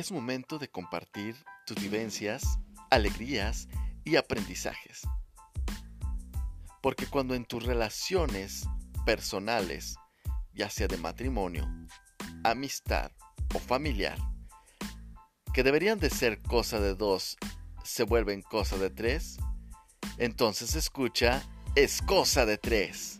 es momento de compartir tus vivencias, alegrías y aprendizajes. Porque cuando en tus relaciones personales, ya sea de matrimonio, amistad o familiar, que deberían de ser cosa de dos, se vuelven cosa de tres, entonces escucha, es cosa de tres.